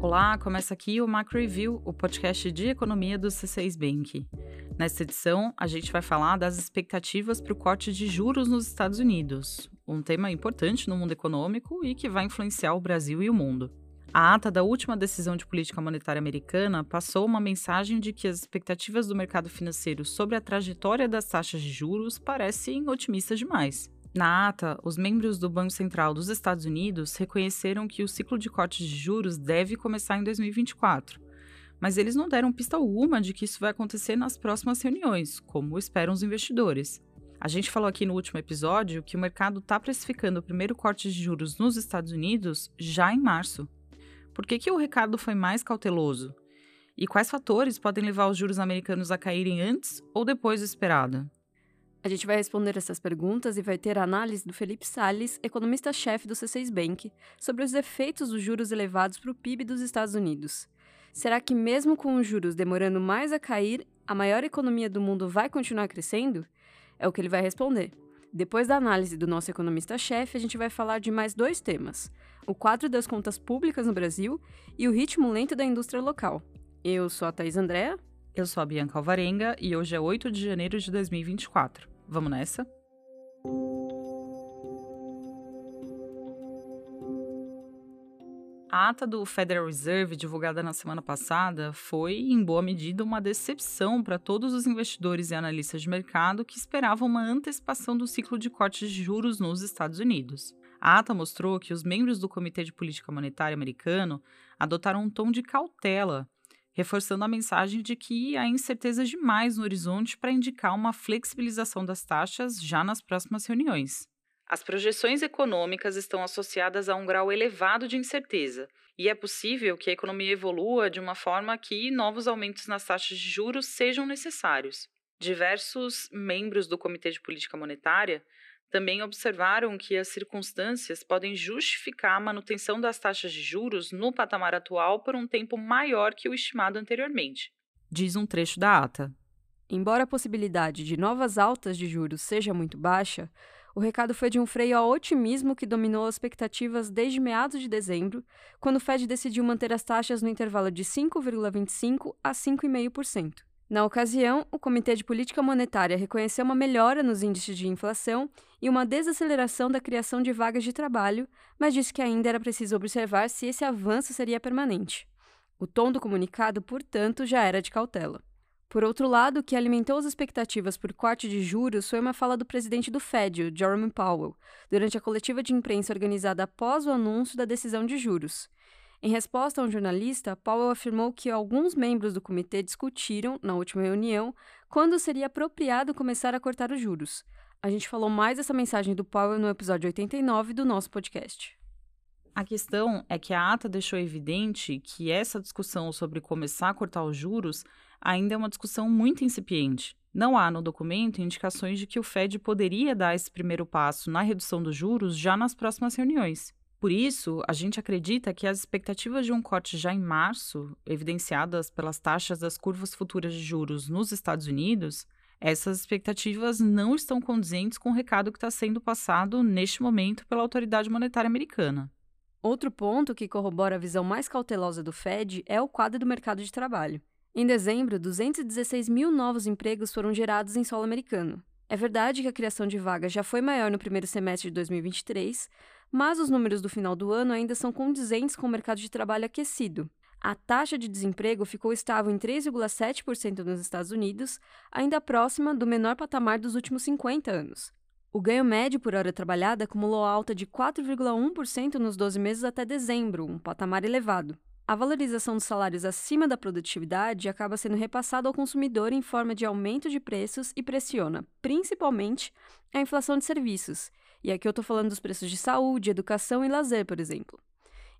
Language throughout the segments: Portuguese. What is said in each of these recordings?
Olá, começa aqui o Macro Review, o podcast de economia do C6 Bank. Nesta edição, a gente vai falar das expectativas para o corte de juros nos Estados Unidos, um tema importante no mundo econômico e que vai influenciar o Brasil e o mundo. A ata da última decisão de política monetária americana passou uma mensagem de que as expectativas do mercado financeiro sobre a trajetória das taxas de juros parecem otimistas demais. Na ata, os membros do Banco Central dos Estados Unidos reconheceram que o ciclo de cortes de juros deve começar em 2024, mas eles não deram pista alguma de que isso vai acontecer nas próximas reuniões, como esperam os investidores. A gente falou aqui no último episódio que o mercado está precificando o primeiro corte de juros nos Estados Unidos já em março. Por que, que o recado foi mais cauteloso? E quais fatores podem levar os juros americanos a caírem antes ou depois do esperado? A gente vai responder essas perguntas e vai ter a análise do Felipe Salles, economista-chefe do C6 Bank, sobre os efeitos dos juros elevados para o PIB dos Estados Unidos. Será que, mesmo com os juros demorando mais a cair, a maior economia do mundo vai continuar crescendo? É o que ele vai responder. Depois da análise do nosso economista-chefe, a gente vai falar de mais dois temas: o quadro das contas públicas no Brasil e o ritmo lento da indústria local. Eu sou a Thais Andréa. Eu sou a Bianca Alvarenga e hoje é 8 de janeiro de 2024. Vamos nessa? A ata do Federal Reserve, divulgada na semana passada, foi, em boa medida, uma decepção para todos os investidores e analistas de mercado que esperavam uma antecipação do ciclo de cortes de juros nos Estados Unidos. A ata mostrou que os membros do Comitê de Política Monetária americano adotaram um tom de cautela reforçando a mensagem de que há incertezas demais no horizonte para indicar uma flexibilização das taxas já nas próximas reuniões. As projeções econômicas estão associadas a um grau elevado de incerteza, e é possível que a economia evolua de uma forma que novos aumentos nas taxas de juros sejam necessários. Diversos membros do Comitê de Política Monetária também observaram que as circunstâncias podem justificar a manutenção das taxas de juros no patamar atual por um tempo maior que o estimado anteriormente. Diz um trecho da ata. Embora a possibilidade de novas altas de juros seja muito baixa, o recado foi de um freio ao otimismo que dominou as expectativas desde meados de dezembro, quando o Fed decidiu manter as taxas no intervalo de 5,25% a 5,5%. Na ocasião, o Comitê de Política Monetária reconheceu uma melhora nos índices de inflação e uma desaceleração da criação de vagas de trabalho, mas disse que ainda era preciso observar se esse avanço seria permanente. O tom do comunicado, portanto, já era de cautela. Por outro lado, o que alimentou as expectativas por corte de juros foi uma fala do presidente do Fed, Jerome Powell, durante a coletiva de imprensa organizada após o anúncio da decisão de juros. Em resposta a um jornalista, Powell afirmou que alguns membros do comitê discutiram, na última reunião, quando seria apropriado começar a cortar os juros. A gente falou mais dessa mensagem do Powell no episódio 89 do nosso podcast. A questão é que a ata deixou evidente que essa discussão sobre começar a cortar os juros ainda é uma discussão muito incipiente. Não há no documento indicações de que o Fed poderia dar esse primeiro passo na redução dos juros já nas próximas reuniões. Por isso, a gente acredita que as expectativas de um corte já em março, evidenciadas pelas taxas das curvas futuras de juros nos Estados Unidos, essas expectativas não estão condizentes com o recado que está sendo passado neste momento pela autoridade monetária americana. Outro ponto que corrobora a visão mais cautelosa do Fed é o quadro do mercado de trabalho. Em dezembro, 216 mil novos empregos foram gerados em solo americano. É verdade que a criação de vagas já foi maior no primeiro semestre de 2023, mas os números do final do ano ainda são condizentes com o mercado de trabalho aquecido. A taxa de desemprego ficou estável em 3,7% nos Estados Unidos, ainda próxima do menor patamar dos últimos 50 anos. O ganho médio por hora trabalhada acumulou alta de 4,1% nos 12 meses até dezembro, um patamar elevado. A valorização dos salários acima da produtividade acaba sendo repassada ao consumidor em forma de aumento de preços e pressiona, principalmente, a inflação de serviços, e aqui eu estou falando dos preços de saúde, educação e lazer, por exemplo.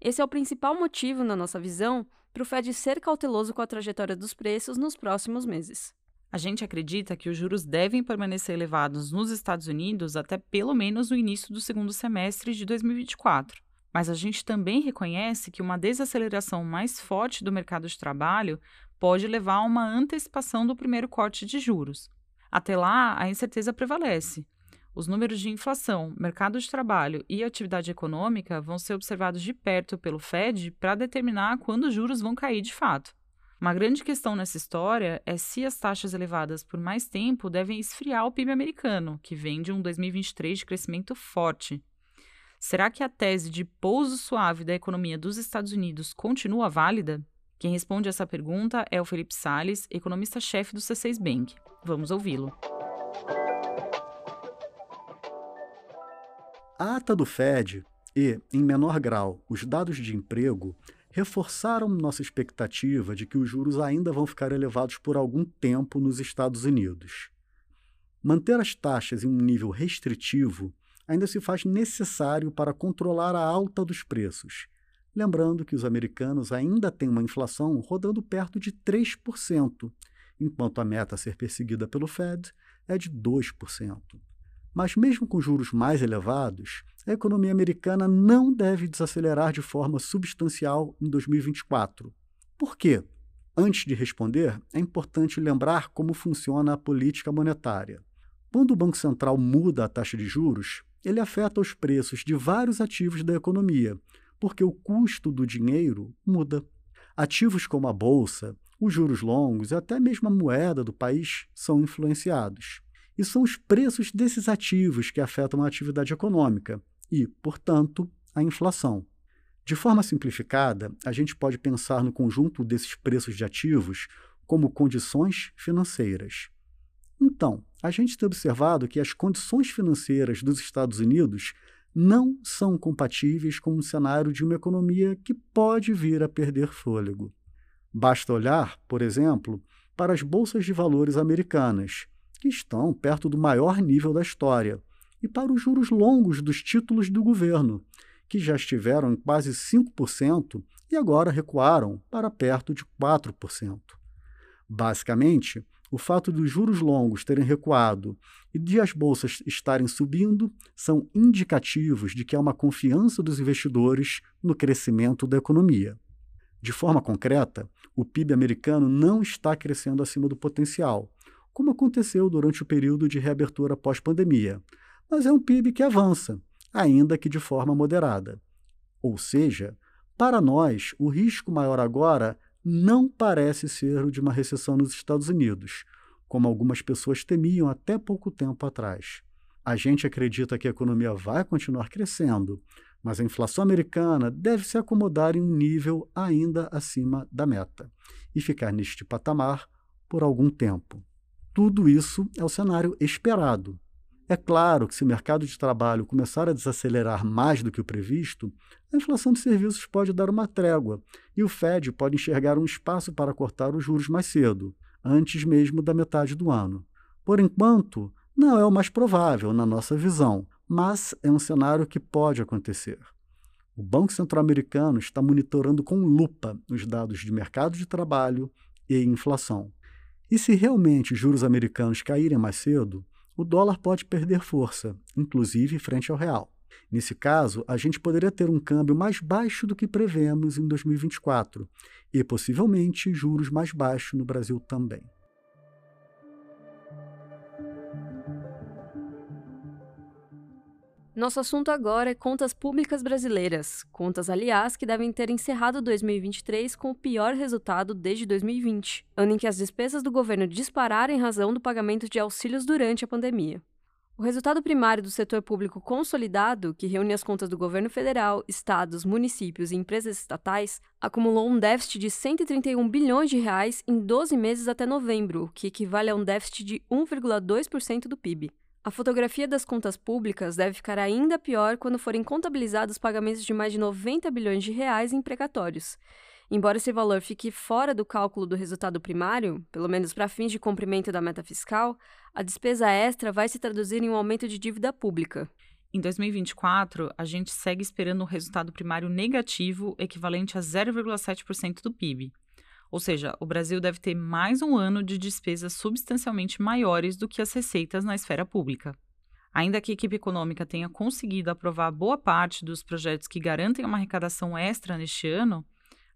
Esse é o principal motivo, na nossa visão, para o Fed ser cauteloso com a trajetória dos preços nos próximos meses. A gente acredita que os juros devem permanecer elevados nos Estados Unidos até pelo menos o início do segundo semestre de 2024. Mas a gente também reconhece que uma desaceleração mais forte do mercado de trabalho pode levar a uma antecipação do primeiro corte de juros. Até lá, a incerteza prevalece, Os números de inflação, mercado de trabalho e atividade econômica vão ser observados de perto pelo Fed para determinar quando os juros vão cair de fato. Uma grande questão nessa história é se as taxas elevadas por mais tempo devem esfriar o PIB americano, que vem de um 2023 de crescimento forte. Será que a tese de pouso suave da economia dos Estados Unidos continua válida? Quem responde essa pergunta é o Felipe Sales, economista-chefe do C6 Bank. Vamos ouvi-lo. A ata do Fed e, em menor grau, os dados de emprego reforçaram nossa expectativa de que os juros ainda vão ficar elevados por algum tempo nos Estados Unidos. Manter as taxas em um nível restritivo ainda se faz necessário para controlar a alta dos preços. Lembrando que os americanos ainda têm uma inflação rodando perto de 3%, enquanto a meta a ser perseguida pelo Fed é de 2%. Mas, mesmo com juros mais elevados, a economia americana não deve desacelerar de forma substancial em 2024. Por quê? Antes de responder, é importante lembrar como funciona a política monetária. Quando o Banco Central muda a taxa de juros, ele afeta os preços de vários ativos da economia, porque o custo do dinheiro muda. Ativos como a bolsa, os juros longos e até mesmo a moeda do país são influenciados. E são os preços desses ativos que afetam a atividade econômica e, portanto, a inflação. De forma simplificada, a gente pode pensar no conjunto desses preços de ativos como condições financeiras. Então, a gente tem observado que as condições financeiras dos Estados Unidos não são compatíveis com um cenário de uma economia que pode vir a perder fôlego. Basta olhar, por exemplo, para as bolsas de valores americanas, que estão perto do maior nível da história, e para os juros longos dos títulos do governo, que já estiveram em quase 5% e agora recuaram para perto de 4%. Basicamente, o fato dos juros longos terem recuado e de as bolsas estarem subindo são indicativos de que há uma confiança dos investidores no crescimento da economia. De forma concreta, o PIB americano não está crescendo acima do potencial, como aconteceu durante o período de reabertura pós-pandemia, mas é um PIB que avança, ainda que de forma moderada. Ou seja, para nós, o risco maior agora não parece ser o de uma recessão nos Estados Unidos, como algumas pessoas temiam até pouco tempo atrás. A gente acredita que a economia vai continuar crescendo, mas a inflação americana deve se acomodar em um nível ainda acima da meta e ficar neste patamar por algum tempo. Tudo isso é o cenário esperado. É claro que, se o mercado de trabalho começar a desacelerar mais do que o previsto, a inflação de serviços pode dar uma trégua e o Fed pode enxergar um espaço para cortar os juros mais cedo, antes mesmo da metade do ano. Por enquanto, não é o mais provável na nossa visão, mas é um cenário que pode acontecer. O Banco Central Americano está monitorando com lupa os dados de mercado de trabalho e inflação. E se realmente os juros americanos caírem mais cedo, o dólar pode perder força, inclusive frente ao real. Nesse caso, a gente poderia ter um câmbio mais baixo do que prevemos em 2024 e possivelmente juros mais baixos no Brasil também. Nosso assunto agora é contas públicas brasileiras. Contas, aliás, que devem ter encerrado 2023 com o pior resultado desde 2020, ano em que as despesas do governo dispararam em razão do pagamento de auxílios durante a pandemia. O resultado primário do setor público consolidado, que reúne as contas do governo federal, estados, municípios e empresas estatais, acumulou um déficit de 131 bilhões de reais em 12 meses até novembro, o que equivale a um déficit de 1,2% do PIB. A fotografia das contas públicas deve ficar ainda pior quando forem contabilizados pagamentos de mais de 90 bilhões de reais em precatórios. Embora esse valor fique fora do cálculo do resultado primário, pelo menos para fins de cumprimento da meta fiscal, a despesa extra vai se traduzir em um aumento de dívida pública. Em 2024, a gente segue esperando um resultado primário negativo equivalente a 0,7% do PIB. Ou seja, o Brasil deve ter mais um ano de despesas substancialmente maiores do que as receitas na esfera pública. Ainda que a equipe econômica tenha conseguido aprovar boa parte dos projetos que garantem uma arrecadação extra neste ano,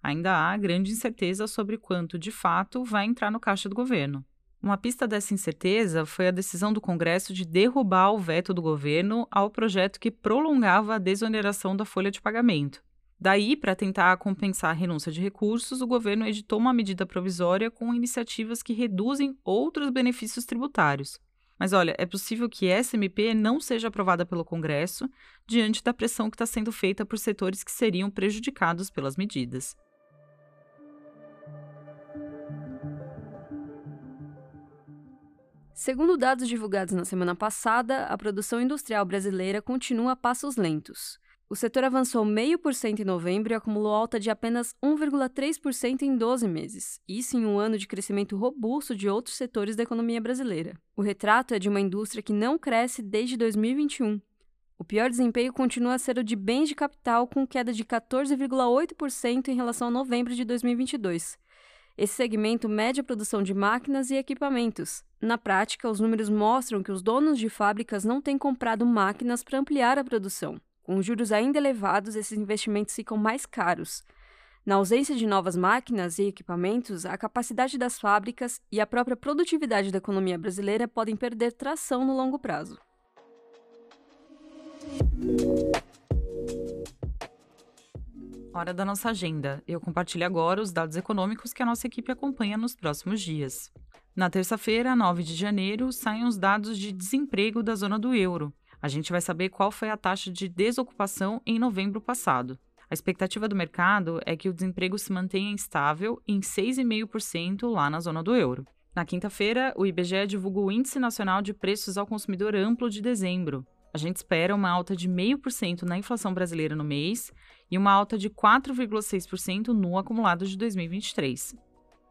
ainda há grande incerteza sobre quanto, de fato, vai entrar no caixa do governo. Uma pista dessa incerteza foi a decisão do Congresso de derrubar o veto do governo ao projeto que prolongava a desoneração da folha de pagamento. Daí, para tentar compensar a renúncia de recursos, o governo editou uma medida provisória com iniciativas que reduzem outros benefícios tributários. Mas olha, é possível que essa MP não seja aprovada pelo Congresso diante da pressão que está sendo feita por setores que seriam prejudicados pelas medidas. Segundo dados divulgados na semana passada, a produção industrial brasileira continua a passos lentos. O setor avançou 0,5% em novembro e acumulou alta de apenas 1,3% em 12 meses, isso em um ano de crescimento robusto de outros setores da economia brasileira. O retrato é de uma indústria que não cresce desde 2021. O pior desempenho continua a ser o de bens de capital, com queda de 14,8% em relação a novembro de 2022. Esse segmento mede a produção de máquinas e equipamentos. Na prática, os números mostram que os donos de fábricas não têm comprado máquinas para ampliar a produção. Com juros ainda elevados, esses investimentos ficam mais caros. Na ausência de novas máquinas e equipamentos, a capacidade das fábricas e a própria produtividade da economia brasileira podem perder tração no longo prazo. Hora da nossa agenda. Eu compartilho agora os dados econômicos que a nossa equipe acompanha nos próximos dias. Na terça-feira, 9 de janeiro, saem os dados de desemprego da zona do euro. A gente vai saber qual foi a taxa de desocupação em novembro passado. A expectativa do mercado é que o desemprego se mantenha estável em 6,5% lá na zona do euro. Na quinta-feira, o IBGE divulgou o Índice Nacional de Preços ao Consumidor Amplo de dezembro. A gente espera uma alta de 0,5% na inflação brasileira no mês e uma alta de 4,6% no acumulado de 2023.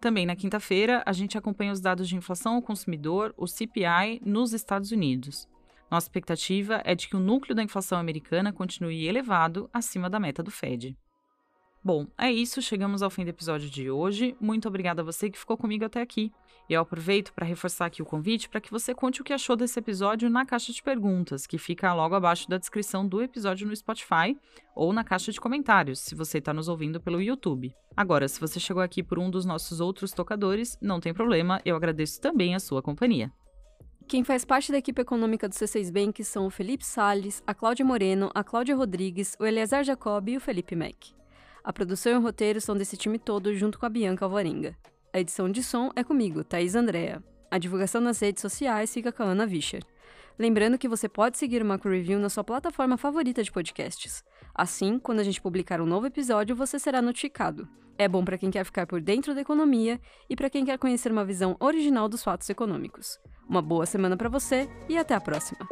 Também na quinta-feira, a gente acompanha os dados de inflação ao consumidor, o CPI, nos Estados Unidos. Nossa expectativa é de que o núcleo da inflação americana continue elevado acima da meta do Fed. Bom, é isso, chegamos ao fim do episódio de hoje. Muito obrigada a você que ficou comigo até aqui. E eu aproveito para reforçar aqui o convite para que você conte o que achou desse episódio na caixa de perguntas, que fica logo abaixo da descrição do episódio no Spotify ou na caixa de comentários, se você está nos ouvindo pelo YouTube. Agora, se você chegou aqui por um dos nossos outros tocadores, não tem problema, eu agradeço também a sua companhia. Quem faz parte da equipe econômica do C6 Bank são o Felipe Sales, a Cláudia Moreno, a Cláudia Rodrigues, o Eleazar Jacob e o Felipe Mack. A produção e o roteiro são desse time todo junto com a Bianca Alvarenga. A edição de som é comigo, Thaís Andrea. A divulgação nas redes sociais fica com a Ana Vischer. Lembrando que você pode seguir o Macro Review na sua plataforma favorita de podcasts. Assim, quando a gente publicar um novo episódio, você será notificado. É bom para quem quer ficar por dentro da economia e para quem quer conhecer uma visão original dos fatos econômicos. Uma boa semana para você e até a próxima!